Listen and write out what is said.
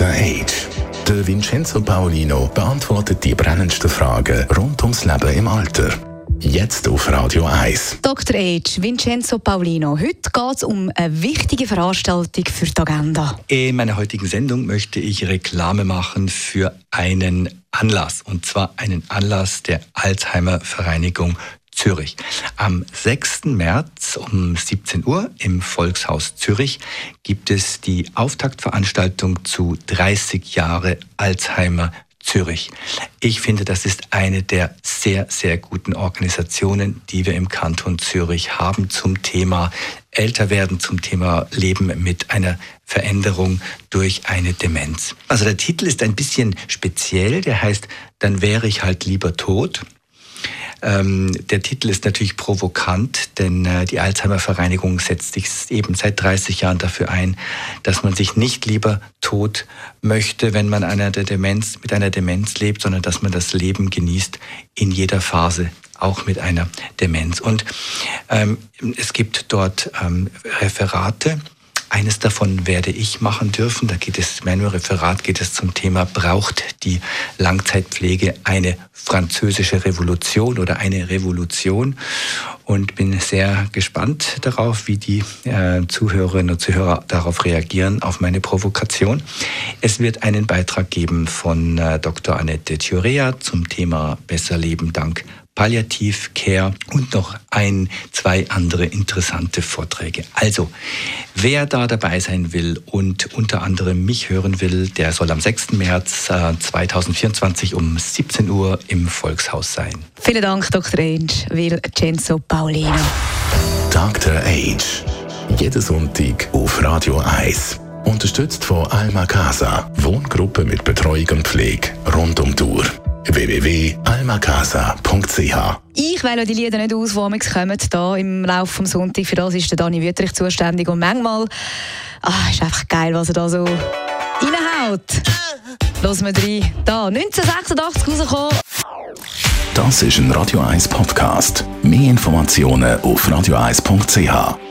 Dr. Age. Der Vincenzo Paolino beantwortet die brennendsten Fragen rund ums Leben im Alter. Jetzt auf Radio 1. Dr. Age, Vincenzo Paolino. Heute geht es um eine wichtige Veranstaltung für die Agenda. In meiner heutigen Sendung möchte ich Reklame machen für einen Anlass. Und zwar einen Anlass der Alzheimer Vereinigung Zürich. Am 6. März um 17 Uhr im Volkshaus Zürich gibt es die Auftaktveranstaltung zu 30 Jahre Alzheimer Zürich. Ich finde, das ist eine der sehr, sehr guten Organisationen, die wir im Kanton Zürich haben zum Thema Älterwerden, zum Thema Leben mit einer Veränderung durch eine Demenz. Also der Titel ist ein bisschen speziell, der heißt, dann wäre ich halt lieber tot. Ähm, der Titel ist natürlich provokant, denn äh, die Alzheimer-Vereinigung setzt sich eben seit 30 Jahren dafür ein, dass man sich nicht lieber tot möchte, wenn man einer der Demenz, mit einer Demenz lebt, sondern dass man das Leben genießt in jeder Phase auch mit einer Demenz. Und ähm, es gibt dort ähm, Referate, eines davon werde ich machen dürfen. Da geht es, mein Referat geht es zum Thema, braucht die Langzeitpflege eine französische Revolution oder eine Revolution? Und bin sehr gespannt darauf, wie die äh, Zuhörerinnen und Zuhörer darauf reagieren, auf meine Provokation. Es wird einen Beitrag geben von äh, Dr. Annette Thurea zum Thema Besser Leben dank Palliativ Care und noch ein, zwei andere interessante Vorträge. Also, wer da dabei sein will und unter anderem mich hören will, der soll am 6. März äh, 2024 um 17 Uhr im Volkshaus sein. Vielen Dank, Dr. Age, Vincenzo Paulino. Dr. Age. Jeden Sonntag auf Radio 1. Unterstützt von Alma Casa. Wohngruppe mit Betreuung und Pflege rund um die Uhr www.almacasa.ch Ich wähle die Lieder nicht aus, die kommen hier im Laufe des Sonntags. Für das ist der Dani Wüttrich zuständig. Und manchmal ah, ist einfach geil, was er da so reinhaut. Hören wir rein. Da, 1986 rausgekommen. Das ist ein Radio 1 Podcast. Mehr Informationen auf radio1.ch.